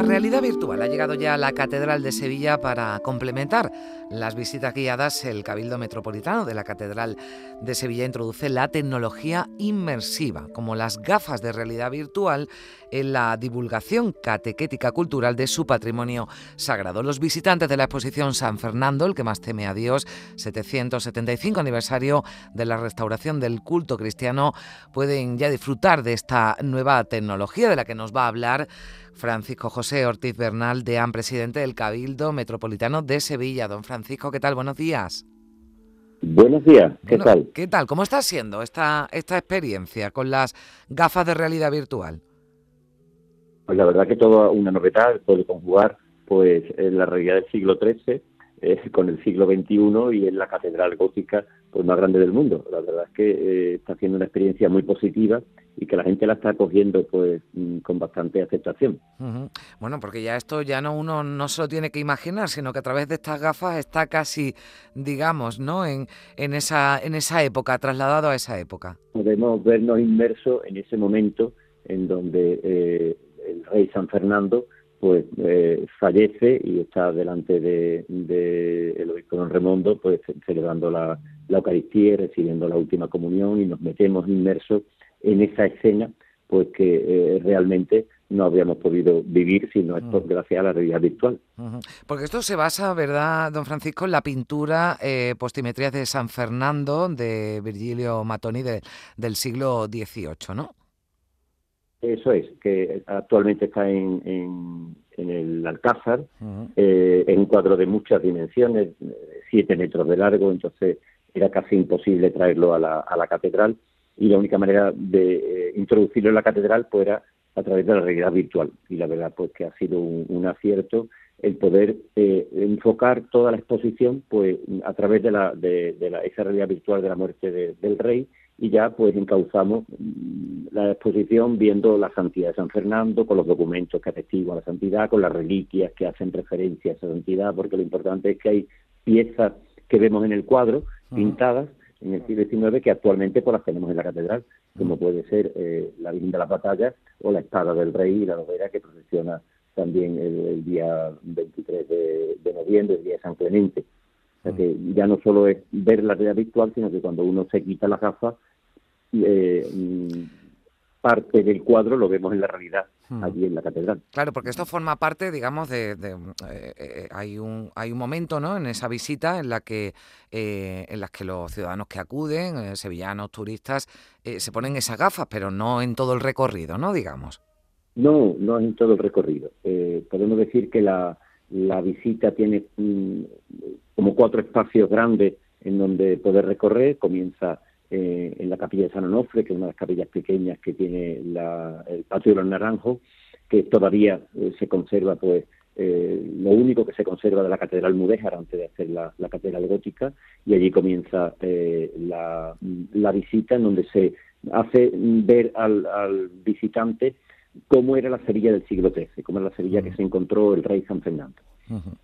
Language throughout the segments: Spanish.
La realidad virtual ha llegado ya a la Catedral de Sevilla para complementar las visitas guiadas. El Cabildo Metropolitano de la Catedral de Sevilla introduce la tecnología inmersiva, como las gafas de realidad virtual, en la divulgación catequética cultural de su patrimonio sagrado. Los visitantes de la exposición San Fernando, el que más teme a Dios, 775 aniversario de la restauración del culto cristiano, pueden ya disfrutar de esta nueva tecnología de la que nos va a hablar Francisco José Ortiz Bernal, deán presidente del Cabildo Metropolitano de Sevilla. Don Francisco, ¿qué tal? Buenos días. Buenos días, ¿qué tal? ¿Qué tal? ¿Cómo está siendo esta, esta experiencia con las gafas de realidad virtual? Pues la verdad que toda una novedad, puede conjugar pues en la realidad del siglo XIII eh, con el siglo XXI y en la catedral gótica pues más grande del mundo. La verdad es que eh, está haciendo una experiencia muy positiva y que la gente la está cogiendo pues mm, con bastante aceptación. Bueno, porque ya esto ya no uno no se lo tiene que imaginar, sino que a través de estas gafas está casi, digamos, ¿no? En, en esa en esa época, trasladado a esa época. Podemos vernos inmersos en ese momento en donde eh, el rey San Fernando pues eh, fallece y está delante de, de el obispo don Remondo pues celebrando la, la Eucaristía y recibiendo la última comunión y nos metemos inmersos en esa escena pues que eh, realmente no habríamos podido vivir si no es por, mm. gracias a la realidad virtual. Porque esto se basa, ¿verdad, don Francisco, en la pintura eh, Postimetrías de San Fernando de Virgilio Matoni del siglo XVIII, ¿no? Eso es, que actualmente está en, en, el Alcázar, eh, es un cuadro de muchas dimensiones, siete metros de largo, entonces era casi imposible traerlo a la, a la catedral y la única manera de eh, introducirlo en la catedral pues era a través de la realidad virtual. Y la verdad pues que ha sido un, acierto el poder eh, enfocar toda la exposición pues a través de la de, la, esa realidad virtual de la muerte del rey y ya pues encauzamos mm, la exposición viendo la santidad de San Fernando con los documentos que atestiguan la santidad con las reliquias que hacen referencia a esa santidad porque lo importante es que hay piezas que vemos en el cuadro pintadas en el siglo XIX que actualmente pues las tenemos en la catedral, como puede ser eh, la Virgen de las Batallas o la espada del rey y la novena que procesiona también el, día 23 de, noviembre, el día de San Clemente. O sea que ya no solo es ver la realidad virtual, sino que cuando uno se quita las gafas, eh, parte del cuadro lo vemos en la realidad hmm. allí en la catedral. Claro, porque esto forma parte, digamos, de, eh, eh, hay un hay un momento, ¿no? En esa visita en la que eh, en las que los ciudadanos que acuden, sevillanos, turistas, se ponen esas gafas, pero no en todo el recorrido, ¿no? Digamos. No, no en todo el recorrido. podemos decir que la, la visita tiene mm, como cuatro espacios grandes en donde poder recorrer. Comienza eh, en la capilla de San Onofre, que es una de las capillas pequeñas que tiene el patio de los Naranjos, que todavía eh, se conserva, pues, eh, lo único que se conserva de la Catedral Mudéjar antes de hacer la, Catedral Gótica, y allí comienza la, visita en donde se hace ver al, visitante cómo era la Sevilla del siglo XIII, cómo era la Sevilla que se encontró el rey San Fernando.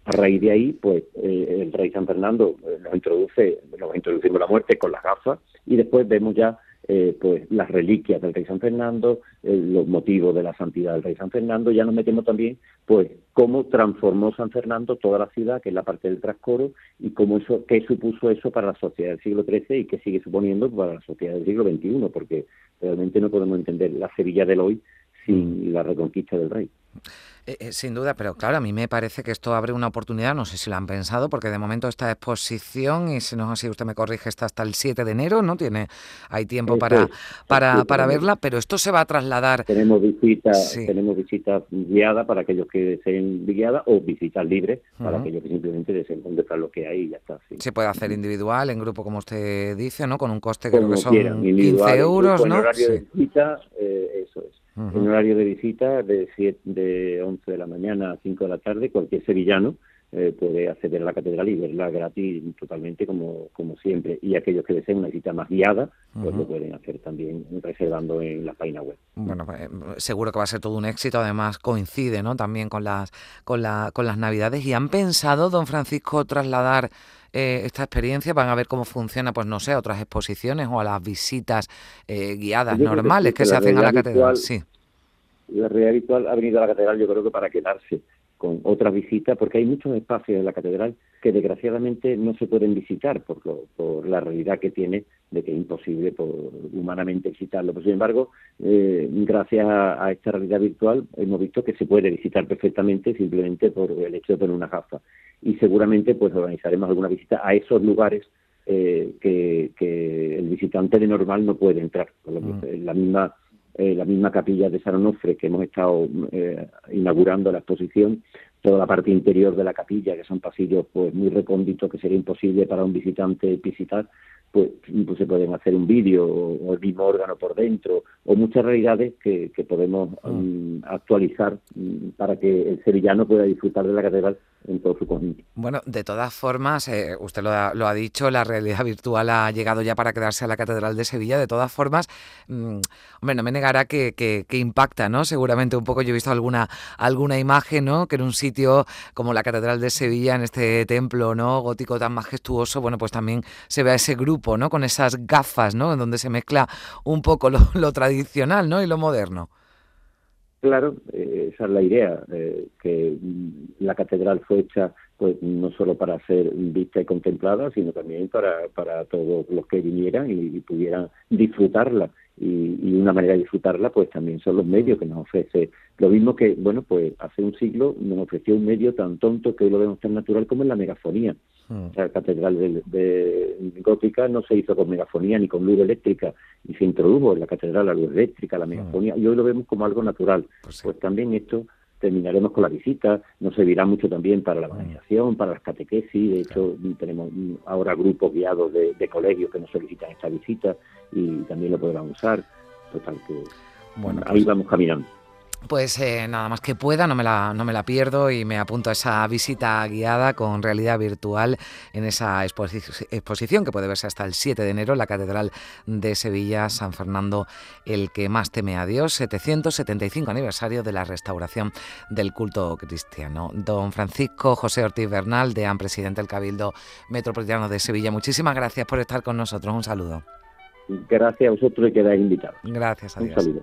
A raíz de ahí, pues el rey San Fernando nos introduce, nos introducimos la muerte con las gafas y después vemos ya eh, pues las reliquias del rey San Fernando, eh, los motivos de la santidad del rey San Fernando, ya nos metemos también pues cómo transformó San Fernando toda la ciudad, que es la parte del trascoro, y cómo eso, qué supuso eso para la sociedad del siglo XIII y qué sigue suponiendo para la sociedad del siglo XXI, porque realmente no podemos entender la Sevilla del hoy sin la reconquista del rey. Eh, eh, sin duda, pero claro, a mí me parece que esto abre una oportunidad, no sé si lo han pensado, porque de momento esta exposición, y si no si usted me corrige, está hasta el 7 de enero, ¿no? Tiene, hay tiempo para, para, para verla, pero esto se va a trasladar. Tenemos visitas, tenemos visitas guiadas para aquellos que deseen guiadas o visitas libres para aquellos que simplemente deseen contemplar lo que hay y ya está. Se puede hacer individual, en grupo, como usted dice, ¿no? Con un coste que creo que son 15 euros, ¿no? horario de visita, eh, eso es. En horario de visita de, siete, de 11 de la mañana a 5 de la tarde, cualquier sevillano eh, puede acceder a la catedral y verla gratis totalmente como, como siempre. Y aquellos que deseen una visita más guiada, pues lo pueden hacer también reservando en la página web. Bueno, pues, seguro que va a ser todo un éxito. Además coincide, ¿no? También con las con la, con las Navidades. ¿Y han pensado, don Francisco, trasladar eh, esta experiencia? ¿Van a ver cómo funciona, pues no sé, a otras exposiciones o a las visitas eh, guiadas normales que, se hacen a la catedral? Sí. La realidad habitual ha venido a la catedral, yo creo que para quedarse con otras visitas, porque hay muchos espacios en la catedral que desgraciadamente no se pueden visitar por, por la realidad que tiene de que es imposible por, humanamente visitarlo. Pero, sin embargo, eh, gracias a, esta realidad virtual hemos visto que se puede visitar perfectamente simplemente por el hecho de poner una gafa. Y seguramente pues organizaremos alguna visita a esos lugares eh, que, que, el visitante de normal no puede entrar. Mm. La misma eh, la misma capilla de San Onofre que hemos estado eh, inaugurando la exposición, toda la parte interior de la capilla, que son pasillos pues muy recónditos que sería imposible para un visitante visitar, pues, pues se pueden hacer un vídeo o, el mismo órgano por dentro, o muchas realidades que, podemos ah. mm, actualizar mm, para que el sevillano pueda disfrutar de la catedral en todo su conjunto. Bueno, de todas formas, eh, usted lo ha, lo ha, dicho, la realidad virtual ha llegado ya para quedarse a la Catedral de Sevilla. De todas formas, mm, hombre, no me negará que, que, impacta, ¿no? Seguramente un poco, yo he visto alguna, alguna imagen, ¿no? Que en un sitio como la Catedral de Sevilla, en este templo, ¿no? Gótico tan majestuoso, bueno, pues también se ve a ese grupo, ¿no? Con esas gafas, ¿no? En donde se mezcla un poco lo, tradicional, ¿no? Y lo moderno. Claro, eh, esa es la idea, eh, que la catedral fue hecha pues no solo para ser vista y contemplada, sino también para, para todos los que vinieran y pudieran disfrutarla y, una manera de disfrutarla pues también son los medios que nos ofrece. Lo mismo que bueno pues hace un siglo nos ofreció un medio tan tonto que hoy lo vemos tan natural como en la megafonía. Hmm. la catedral de, gótica no se hizo con megafonía ni con luz eléctrica y se introdujo en la catedral la luz eléctrica la hmm. megafonía y hoy lo vemos como algo natural. Pues, pues también esto terminaremos con la visita, nos servirá mucho también para la organización, para las catequesis, de hecho tenemos ahora grupos guiados de, de colegios que nos solicitan esta visita y también lo podrán usar, total que bueno, ahí pues vamos caminando. Pues eh, nada más que pueda, no me, la, no me la pierdo y me apunto a esa visita guiada con realidad virtual en esa exposición que puede verse hasta el 7 de enero en la Catedral de Sevilla, San Fernando, el que más teme a Dios, 775 aniversario de la restauración del culto cristiano. Don Francisco José Ortiz Bernal, deán presidente del Cabildo Metropolitano de Sevilla, muchísimas gracias por estar con nosotros. Un saludo. Gracias a vosotros y quedáis invitados. Gracias a Un saludo.